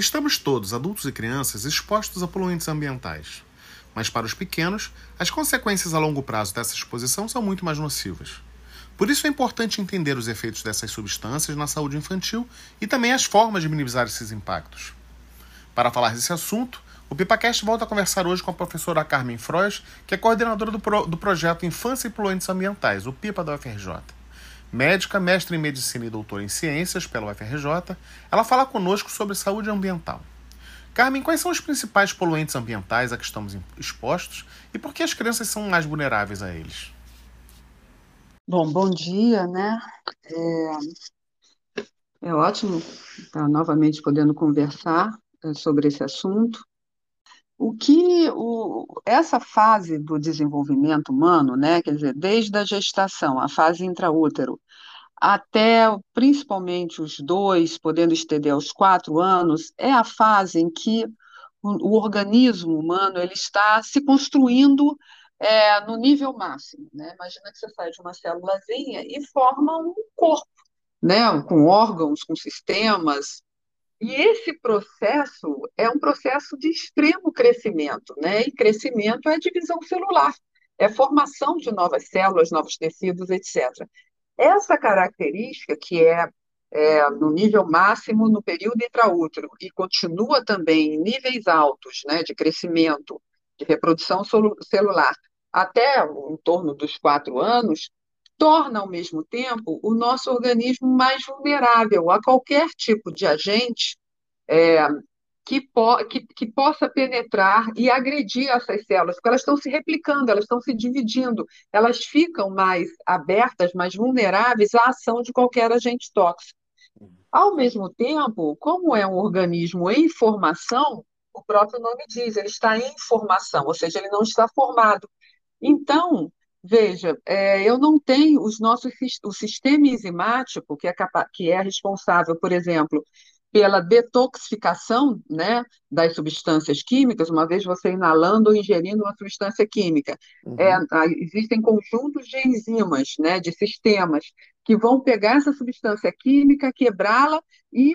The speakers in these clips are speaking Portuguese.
Estamos todos, adultos e crianças, expostos a poluentes ambientais. Mas para os pequenos, as consequências a longo prazo dessa exposição são muito mais nocivas. Por isso é importante entender os efeitos dessas substâncias na saúde infantil e também as formas de minimizar esses impactos. Para falar desse assunto, o PipaCast volta a conversar hoje com a professora Carmen Frois, que é coordenadora do, pro, do projeto Infância e Poluentes Ambientais, o PIPA da UFRJ. Médica, mestre em medicina e doutora em ciências pela UFRJ, ela fala conosco sobre saúde ambiental. Carmen, quais são os principais poluentes ambientais a que estamos expostos e por que as crianças são mais vulneráveis a eles? Bom, bom dia, né? É, é ótimo estar novamente podendo conversar é, sobre esse assunto. O que o, essa fase do desenvolvimento humano, né, quer dizer, desde a gestação, a fase intraútero, até principalmente os dois, podendo estender aos quatro anos, é a fase em que o, o organismo humano ele está se construindo é, no nível máximo. Né? Imagina que você sai de uma célulazinha e forma um corpo, né? com órgãos, com sistemas, e esse processo é um processo de extremo crescimento, né? E crescimento é divisão celular, é formação de novas células, novos tecidos, etc. Essa característica, que é, é no nível máximo no período intraútero e continua também em níveis altos né, de crescimento, de reprodução celular, até em torno dos quatro anos, torna, ao mesmo tempo, o nosso organismo mais vulnerável a qualquer tipo de agente é, que, po que, que, possa penetrar e agredir essas células, porque elas estão se replicando, elas estão se dividindo, elas ficam mais abertas, mais vulneráveis à ação de qualquer agente tóxico. Ao mesmo tempo, como é um organismo em formação, o próprio nome diz, ele está em formação, ou seja, ele não está formado. Então, Veja, é, eu não tenho os nossos o sistema enzimático que é, que é responsável, por exemplo, pela detoxificação né, das substâncias químicas, uma vez você inalando ou ingerindo uma substância química. Uhum. É, existem conjuntos de enzimas, né, de sistemas, que vão pegar essa substância química, quebrá-la e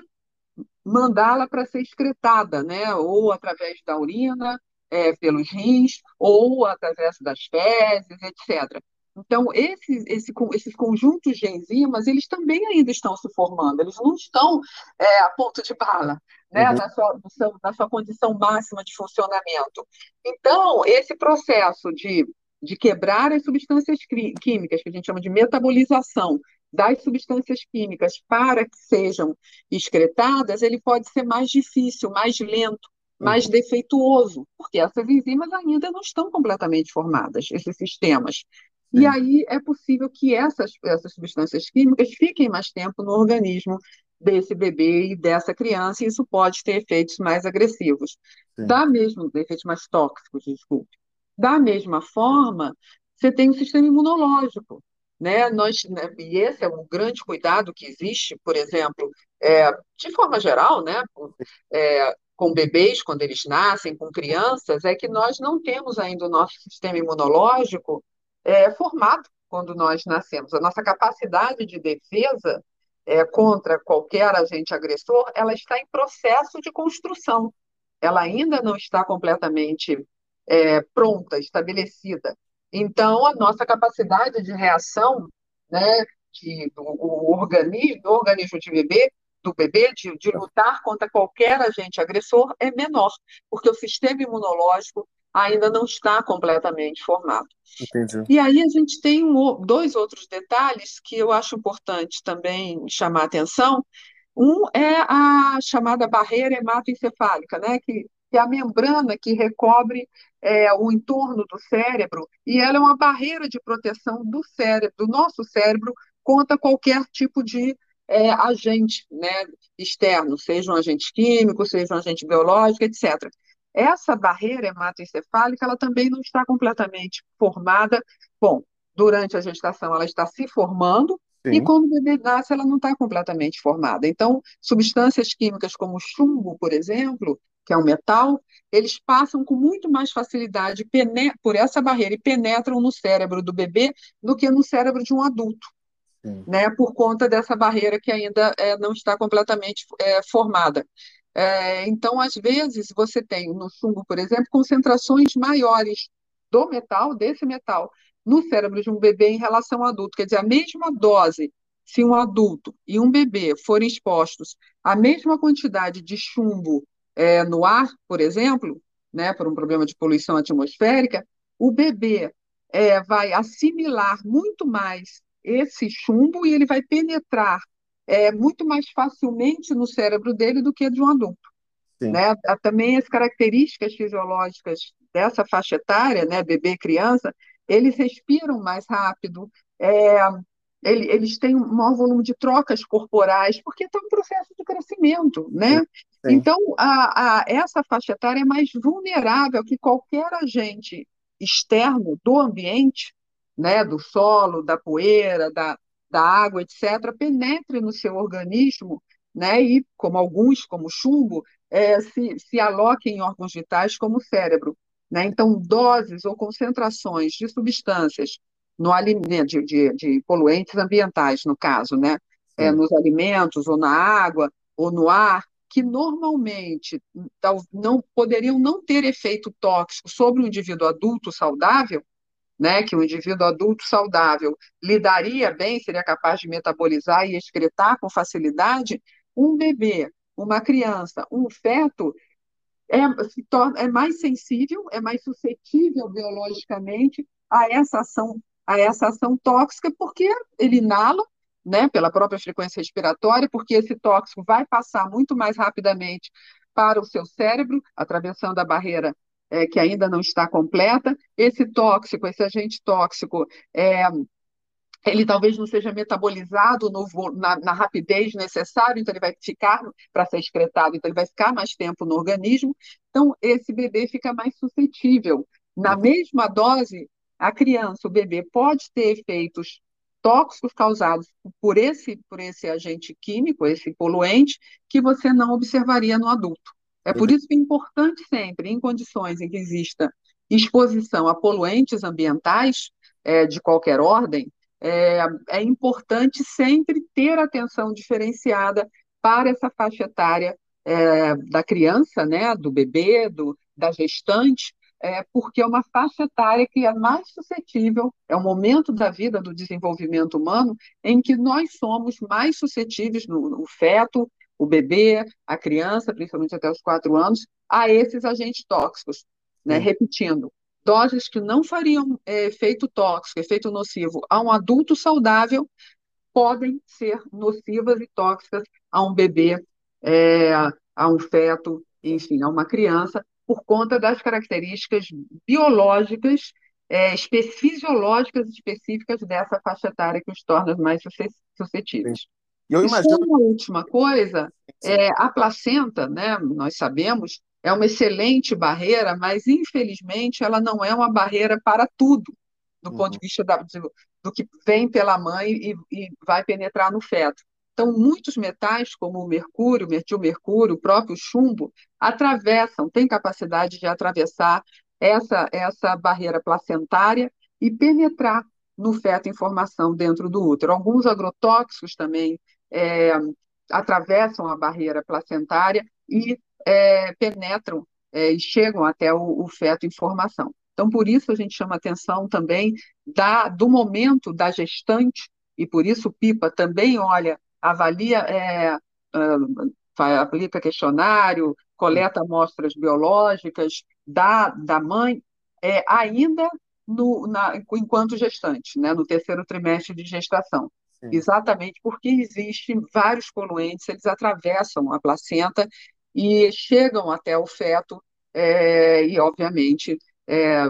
mandá-la para ser excretada, né, ou através da urina, é, pelos rins ou através das fezes, etc. Então, esses, esse, esses conjuntos de enzimas, eles também ainda estão se formando, eles não estão é, a ponto de bala, né, uhum. na, sua, na sua condição máxima de funcionamento. Então, esse processo de, de quebrar as substâncias químicas, que a gente chama de metabolização das substâncias químicas para que sejam excretadas, ele pode ser mais difícil, mais lento, mais uhum. defeituoso, porque essas enzimas ainda não estão completamente formadas, esses sistemas. Sim. E aí é possível que essas, essas substâncias químicas fiquem mais tempo no organismo desse bebê e dessa criança, e isso pode ter efeitos mais agressivos. Sim. Da mesma, efeitos mais tóxicos, desculpe. Da mesma forma, você tem o sistema imunológico. Né? Nós, né, e esse é um grande cuidado que existe, por exemplo, é, de forma geral, né, é, com bebês quando eles nascem, com crianças, é que nós não temos ainda o nosso sistema imunológico é, formado quando nós nascemos. A nossa capacidade de defesa é, contra qualquer agente agressor, ela está em processo de construção. Ela ainda não está completamente é, pronta, estabelecida. Então, a nossa capacidade de reação né, de, do, o organismo, do organismo de bebê do bebê de, de lutar contra qualquer agente agressor é menor, porque o sistema imunológico ainda não está completamente formado. Entendi. E aí a gente tem um, dois outros detalhes que eu acho importante também chamar a atenção. Um é a chamada barreira hematoencefálica, né, que, que é a membrana que recobre é, o entorno do cérebro, e ela é uma barreira de proteção do cérebro, do nosso cérebro, contra qualquer tipo de é, agente né, externo, seja um agente químico, seja um agente biológico, etc. Essa barreira hematoencefálica ela também não está completamente formada. Bom, durante a gestação ela está se formando, Sim. E quando o bebê nasce, ela não está completamente formada. Então, substâncias químicas como chumbo, por exemplo, que é um metal, eles passam com muito mais facilidade por essa barreira e penetram no cérebro do bebê do que no cérebro de um adulto né, por conta dessa barreira que ainda é, não está completamente é, formada. É, então, às vezes, você tem no chumbo, por exemplo, concentrações maiores do metal, desse metal, no cérebro de um bebê em relação ao adulto. Quer dizer, a mesma dose, se um adulto e um bebê forem expostos à mesma quantidade de chumbo é, no ar, por exemplo, né, por um problema de poluição atmosférica, o bebê é, vai assimilar muito mais esse chumbo e ele vai penetrar é, muito mais facilmente no cérebro dele do que de um adulto. Né? Também as características fisiológicas dessa faixa etária, né, bebê, criança, eles respiram mais rápido, é, eles têm um maior volume de trocas corporais, porque está em processo de crescimento, né? Sim. Então, a, a, essa faixa etária é mais vulnerável que qualquer agente externo do ambiente, né, do solo, da poeira, da, da água, etc., penetre no seu organismo, né, e, como alguns, como chumbo, é, se, se aloquem em órgãos vitais, como o cérebro. Né? Então, doses ou concentrações de substâncias no alimento, de, de, de poluentes ambientais, no caso, né? É, nos alimentos, ou na água, ou no ar, que normalmente não poderiam não ter efeito tóxico sobre o indivíduo adulto saudável, né, que o indivíduo adulto saudável lidaria bem, seria capaz de metabolizar e excretar com facilidade, um bebê, uma criança, um feto é, torna, é mais sensível, é mais suscetível biologicamente a essa ação, a essa ação tóxica, porque ele inala, né, pela própria frequência respiratória, porque esse tóxico vai passar muito mais rapidamente para o seu cérebro, atravessando a barreira é, que ainda não está completa. Esse tóxico, esse agente tóxico, é, ele talvez não seja metabolizado no, na, na, rapidez necessária, então ele vai ficar para ser excretado, então ele vai ficar mais tempo no organismo. Então, esse bebê fica mais suscetível. Na uhum. mesma dose, a criança, o bebê, pode ter efeitos tóxicos causados por esse, por esse agente químico, esse poluente, que você não observaria no adulto. É por isso que é importante sempre, em condições em que exista exposição a poluentes ambientais é, de qualquer ordem, é, é importante sempre ter atenção diferenciada para essa faixa etária é, da criança, né, do bebê, do, da gestante, é, porque é uma faixa etária que é mais suscetível, é o momento da vida do desenvolvimento humano em que nós somos mais suscetíveis, no, no feto, o bebê, a criança, principalmente até os quatro anos, a esses agentes tóxicos. Né? Repetindo, doses que não fariam é, efeito tóxico, efeito nocivo a um adulto saudável, podem ser nocivas e tóxicas a um bebê, é, a um feto, enfim, a uma criança, por conta das características biológicas, é, fisiológicas específicas dessa faixa etária que os torna mais suscetíveis. E eu imagino... uma última coisa, é, a placenta, né, nós sabemos, é uma excelente barreira, mas infelizmente ela não é uma barreira para tudo, do uhum. ponto de vista da, do, do, que vem pela mãe e, e, vai penetrar no feto. Então, muitos metais, como o mercúrio, o mercúrio, o próprio chumbo, atravessam, têm capacidade de atravessar essa, essa barreira placentária e penetrar no feto em formação dentro do útero. Alguns agrotóxicos também é, atravessam a barreira placentária e é, penetram é, e chegam até o, o, feto em formação. Então, por isso a gente chama atenção também da, do momento da gestante, e por isso o PIPA também olha, avalia, é, uh, aplica questionário, coleta amostras biológicas da, da mãe, é, ainda no, na, enquanto gestante, né, no terceiro trimestre de gestação. Sim. Exatamente porque existem vários poluentes, eles atravessam a placenta e chegam até o feto é, e, obviamente, é,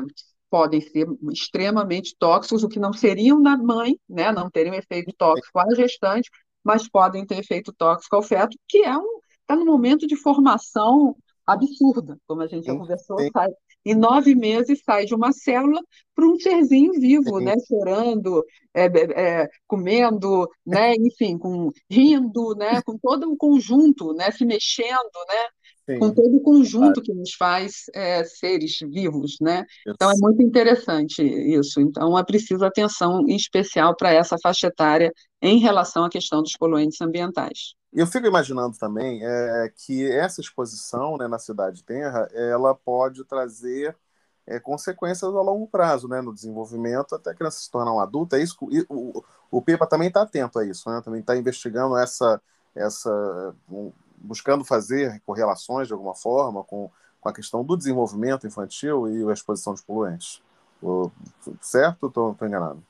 podem ser extremamente tóxicos, o que não seriam na mãe, né, não teriam efeito tóxico à gestante, mas podem ter efeito tóxico ao feto, que é um está no momento de formação absurda, como a gente já conversou, sai, em nove meses sai de uma célula para um serzinho vivo, né, chorando, é, é, comendo, né, enfim, com, rindo, né, com todo um conjunto, né, se mexendo, né, Sim, com todo o conjunto claro. que nos faz é, seres vivos, né? Então é muito interessante isso. Então é preciso atenção em especial para essa faixa etária em relação à questão dos poluentes ambientais. Eu fico imaginando também é, que essa exposição né, na cidade terra, ela pode trazer é, consequências a longo prazo, né, no desenvolvimento até a criança se tornar um adulto. É isso. O, o PEPA também está atento a isso, né? Também está investigando essa essa buscando fazer correlações de alguma forma com, com a questão do desenvolvimento infantil e a exposição de poluentes. Certo ou estou enganado?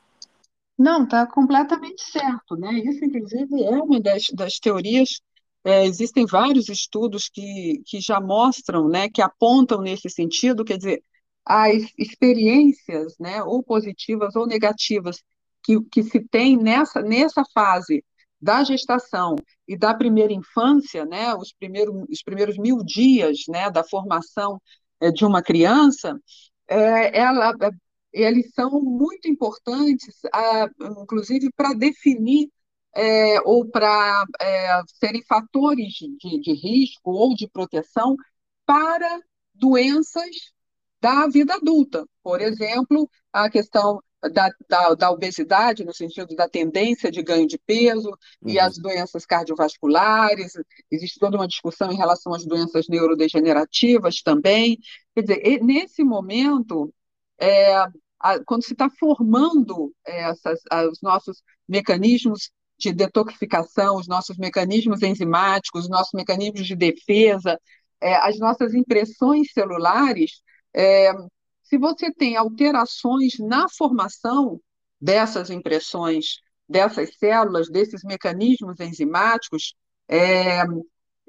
Não, está completamente certo. Né? Isso, inclusive, é uma das, das teorias. É, existem vários estudos que, que já mostram, né, que apontam nesse sentido, quer dizer, as experiências, né, ou positivas ou negativas, que, que se tem nessa, nessa fase da gestação e da primeira infância, né, os, primeiros, os primeiros mil dias né, da formação é, de uma criança, é, ela, é, eles são muito importantes, a, inclusive para definir é, ou para serem fatores de, de risco ou de proteção para doenças da vida adulta. Por exemplo, a questão da, da, da, obesidade, no sentido da tendência de ganho de peso, uhum. e as doenças cardiovasculares, existe toda uma discussão em relação às doenças neurodegenerativas também. Quer dizer, nesse momento, é, a, quando se está formando é, essas, os nossos mecanismos de detoxificação, os nossos mecanismos enzimáticos, os nossos mecanismos de defesa, é, as nossas impressões celulares, é, se você tem alterações na formação dessas impressões, dessas células, desses mecanismos enzimáticos, é,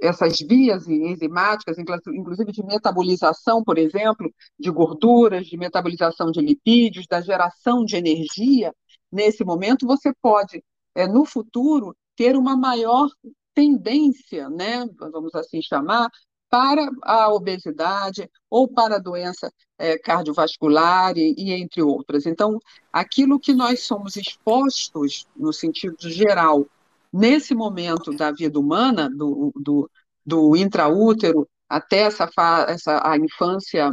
essas vias enzimáticas, inclusive de metabolização, por exemplo, de gorduras, de metabolização de lipídios, da geração de energia, nesse momento você pode, é, no futuro, ter uma maior tendência, né, vamos assim chamar, para a obesidade ou para a doença é, cardiovascular e, e, entre outras. Então, aquilo que nós somos expostos, no sentido geral, nesse momento da vida humana, do, do, do intraútero até essa, essa a infância,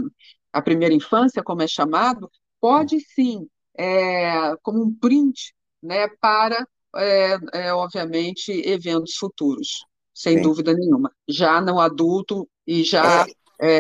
a primeira infância, como é chamado, pode sim, é, como um print, né, para, é, obviamente, eventos futuros sem Sim. dúvida nenhuma. Já no adulto e já é. é,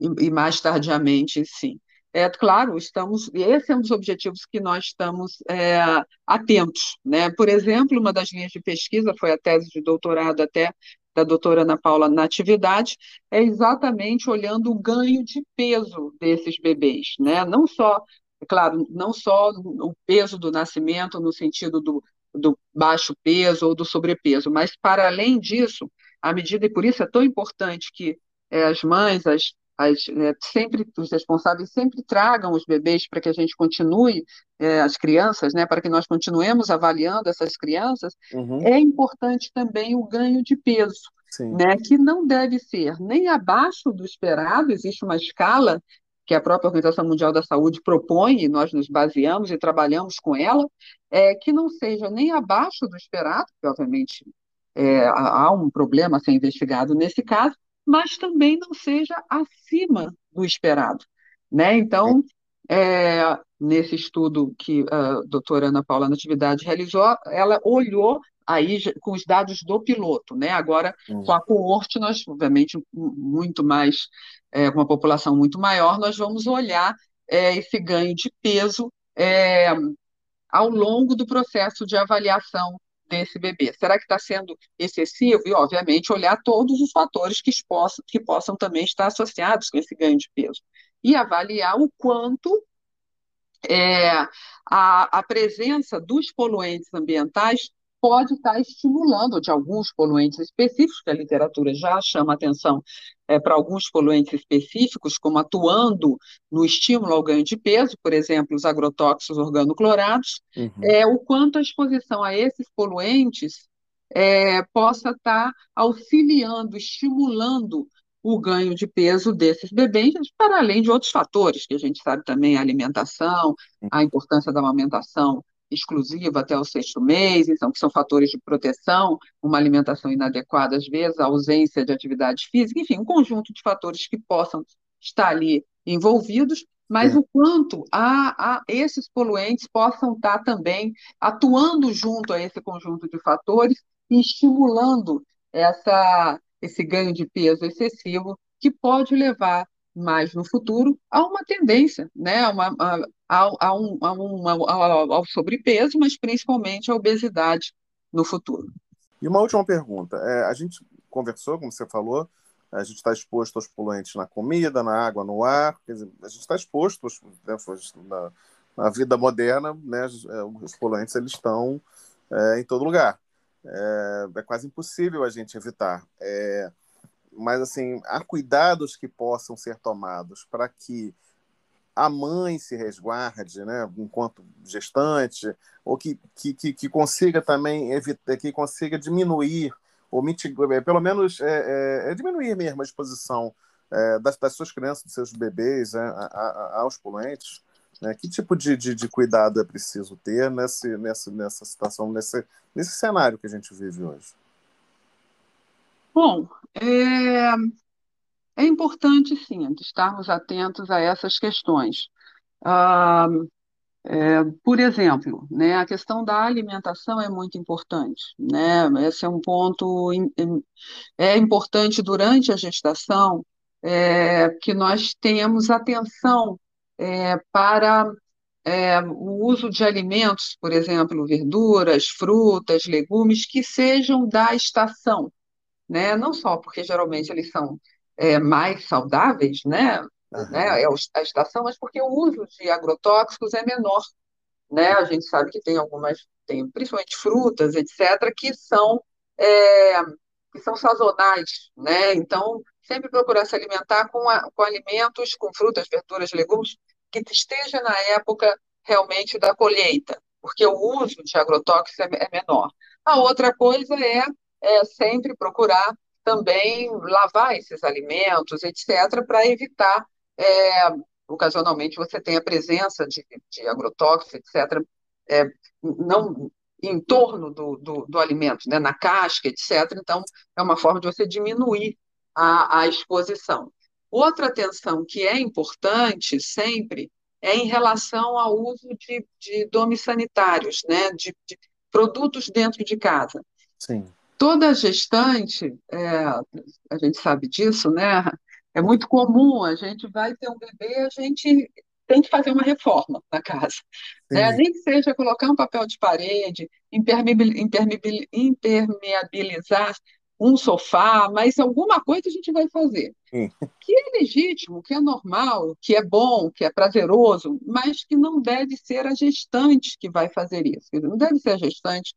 e, e, mais tardiamente, sim. É claro, estamos. Esse é um dos objetivos que nós estamos é, atentos, né? Por exemplo, uma das linhas de pesquisa foi a tese de doutorado até da doutora Ana Paula Natividade, é exatamente olhando o ganho de peso desses bebês, né? Não só, é claro, não só o peso do nascimento no sentido do, do baixo peso ou do sobrepeso, mas para além disso, à medida, e por isso é tão importante que é, as mães, as, as, é, sempre, os responsáveis sempre tragam os bebês para que a gente continue, é, as crianças, né, para que nós continuemos avaliando essas crianças, uhum. é importante também o ganho de peso, né, que não deve ser nem abaixo do esperado, existe uma escala que a própria Organização Mundial da Saúde propõe, e nós nos baseamos e trabalhamos com ela, é, que não seja nem abaixo do esperado, que obviamente é, há um problema a ser investigado nesse caso, mas também não seja acima do esperado. Né? Então, é, nesse estudo que a doutora Ana Paula Natividade realizou, ela olhou aí com os dados do piloto, né? Agora, uhum. com a coorte, nós, obviamente, muito mais, é, com uma população muito maior, nós vamos olhar é, esse ganho de peso é, ao longo do processo de avaliação desse bebê. Será que está sendo excessivo? E, obviamente, olhar todos os fatores que possam, que possam também estar associados com esse ganho de peso. E avaliar o quanto é, a, a presença dos poluentes ambientais pode estar estimulando de alguns poluentes específicos, que a literatura já chama atenção é, para alguns poluentes específicos, como atuando no estímulo ao ganho de peso, por exemplo, os agrotóxicos organoclorados, uhum. é, o quanto a exposição a esses poluentes é, possa estar auxiliando, estimulando o ganho de peso desses bebês, para além de outros fatores que a gente sabe também, a alimentação, a importância da amamentação exclusiva até o sexto mês, então, que são fatores de proteção, uma alimentação inadequada às vezes, a ausência de atividade física, enfim, um conjunto de fatores que possam estar ali envolvidos, mas é. o quanto a, a, esses poluentes possam estar também atuando junto a esse conjunto de fatores e estimulando essa, esse ganho de peso excessivo que pode levar mais no futuro a uma tendência, né, uma, a, a, a um, a um, ao sobrepeso, mas principalmente à obesidade no futuro. E uma última pergunta. É, a gente conversou, como você falou, a gente está exposto aos poluentes na comida, na água, no ar, dizer, a gente está exposto né, na, na, vida moderna, né, os poluentes eles estão é, em todo lugar. É, é, quase impossível a gente evitar. É, mas assim há cuidados que possam ser tomados para que a mãe se resguarde, né, enquanto gestante, ou que, que, que consiga também evitar, que consiga diminuir ou mitigar, é, pelo menos é, é, é, diminuir mesmo a exposição é, das, das, suas crianças, dos seus bebês né, a, a, aos poluentes. Né? Que tipo de, de, de, cuidado é preciso ter nesse, nessa, nessa situação, nesse, nesse cenário que a gente vive hoje? Bom, é, é importante, sim, estarmos atentos a essas questões. Ah, é, por exemplo, né, a questão da alimentação é muito importante. Né? Esse é um ponto é importante durante a gestação é, que nós tenhamos atenção é, para é, o uso de alimentos, por exemplo, verduras, frutas, legumes, que sejam da estação né? Não só porque geralmente eles são é, mais saudáveis, né? Uhum. né? É a estação, mas porque o uso de agrotóxicos é menor, né? A gente sabe que tem algumas, tem principalmente frutas, etc., que são é, que são sazonais, né? Então sempre procurar se alimentar com, a, com alimentos, com frutas, verduras, legumes que esteja na época realmente da colheita, porque o uso de agrotóxicos é, é menor. A outra coisa é é sempre procurar também lavar esses alimentos, etc., para evitar, é, ocasionalmente, você tem a presença de, de agrotóxicos, etc., é, não em torno do, do, do, alimento, né, na casca, etc. Então, é uma forma de você diminuir a, a exposição. Outra atenção que é importante sempre é em relação ao uso de, de domes sanitários, né, de, de produtos dentro de casa. Sim toda gestante, é, a gente sabe disso, né? É muito comum, a gente vai ter um bebê, a gente tem que fazer uma reforma na casa. Né? Nem que seja colocar um papel de parede, impermeabilizar um sofá, mas alguma coisa a gente vai fazer. Sim. Que é legítimo, que é normal, que é bom, que é prazeroso, mas que não deve ser a gestante que vai fazer isso. Não deve ser a gestante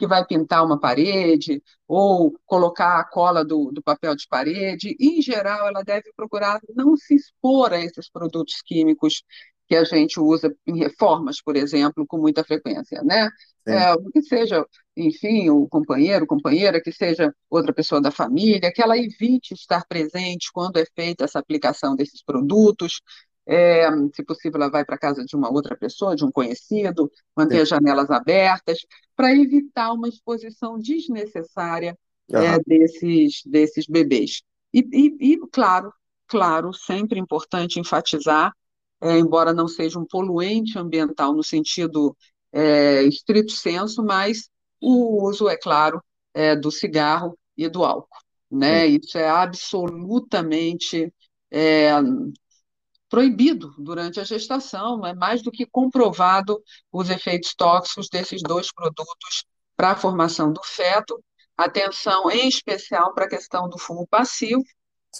que vai pintar uma parede ou colocar a cola do, do papel de parede. em geral, ela deve procurar não se expor a esses produtos químicos que a gente usa em reformas, por exemplo, com muita frequência, né? É, que seja, enfim, o companheiro, companheira, que seja outra pessoa da família, que ela evite estar presente quando é feita essa aplicação desses produtos, é, se possível, ela vai para casa de uma outra pessoa, de um conhecido, manter Sim. as janelas abertas, para evitar uma exposição desnecessária é, desses, desses bebês. E, e, e, claro, claro, sempre importante enfatizar, é, embora não seja um poluente ambiental no sentido é, estrito senso, mas o uso, é claro, é, do cigarro e do álcool. Né? Isso é absolutamente é, proibido durante a gestação, é mais do que comprovado os efeitos tóxicos desses dois produtos para a formação do feto. Atenção em especial para a questão do fumo passivo.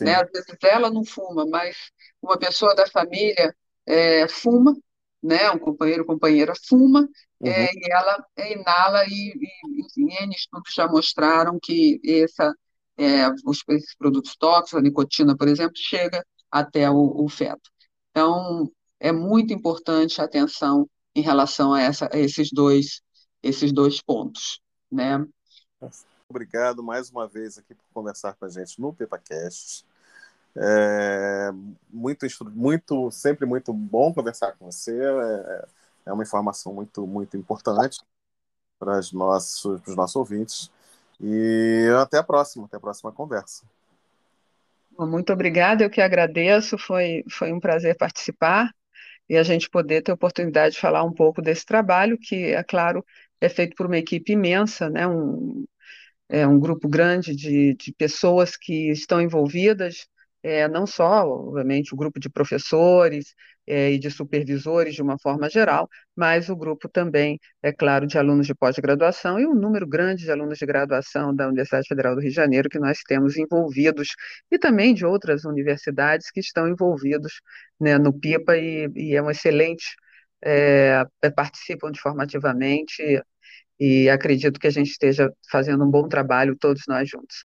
Né? Às vezes ela não fuma, mas uma pessoa da família é, fuma, né? um companheiro ou companheira fuma, é, uhum. é, e ela inala, e, e, e N estudos já mostraram que essa, é, os, esses produtos tóxicos, a nicotina, por exemplo, chega até o, o feto. Então, é muito importante a atenção em relação a, essa, a esses, dois, esses dois pontos. Né? Obrigado mais uma vez aqui por conversar com a gente no PepaCast. É muito, muito, sempre muito bom conversar com você. É, é uma informação muito, muito importante para os nossos, para os nossos ouvintes. E até a próxima, até a próxima conversa. Muito obrigada, eu que agradeço, foi, foi um prazer participar e a gente poder ter a oportunidade de falar um pouco desse trabalho, que, é claro, é feito por uma equipe imensa, né? um, é um grupo grande de, de pessoas que estão envolvidas, é, não só, obviamente, o grupo de professores e de supervisores de uma forma geral, mas o grupo também, é claro, de alunos de pós-graduação e um número grande de alunos de graduação da Universidade Federal do Rio de Janeiro que nós temos envolvidos e também de outras universidades que estão envolvidos né, no PIPA e, e é um excelente, é, participam de formativamente e acredito que a gente esteja fazendo um bom trabalho todos nós juntos.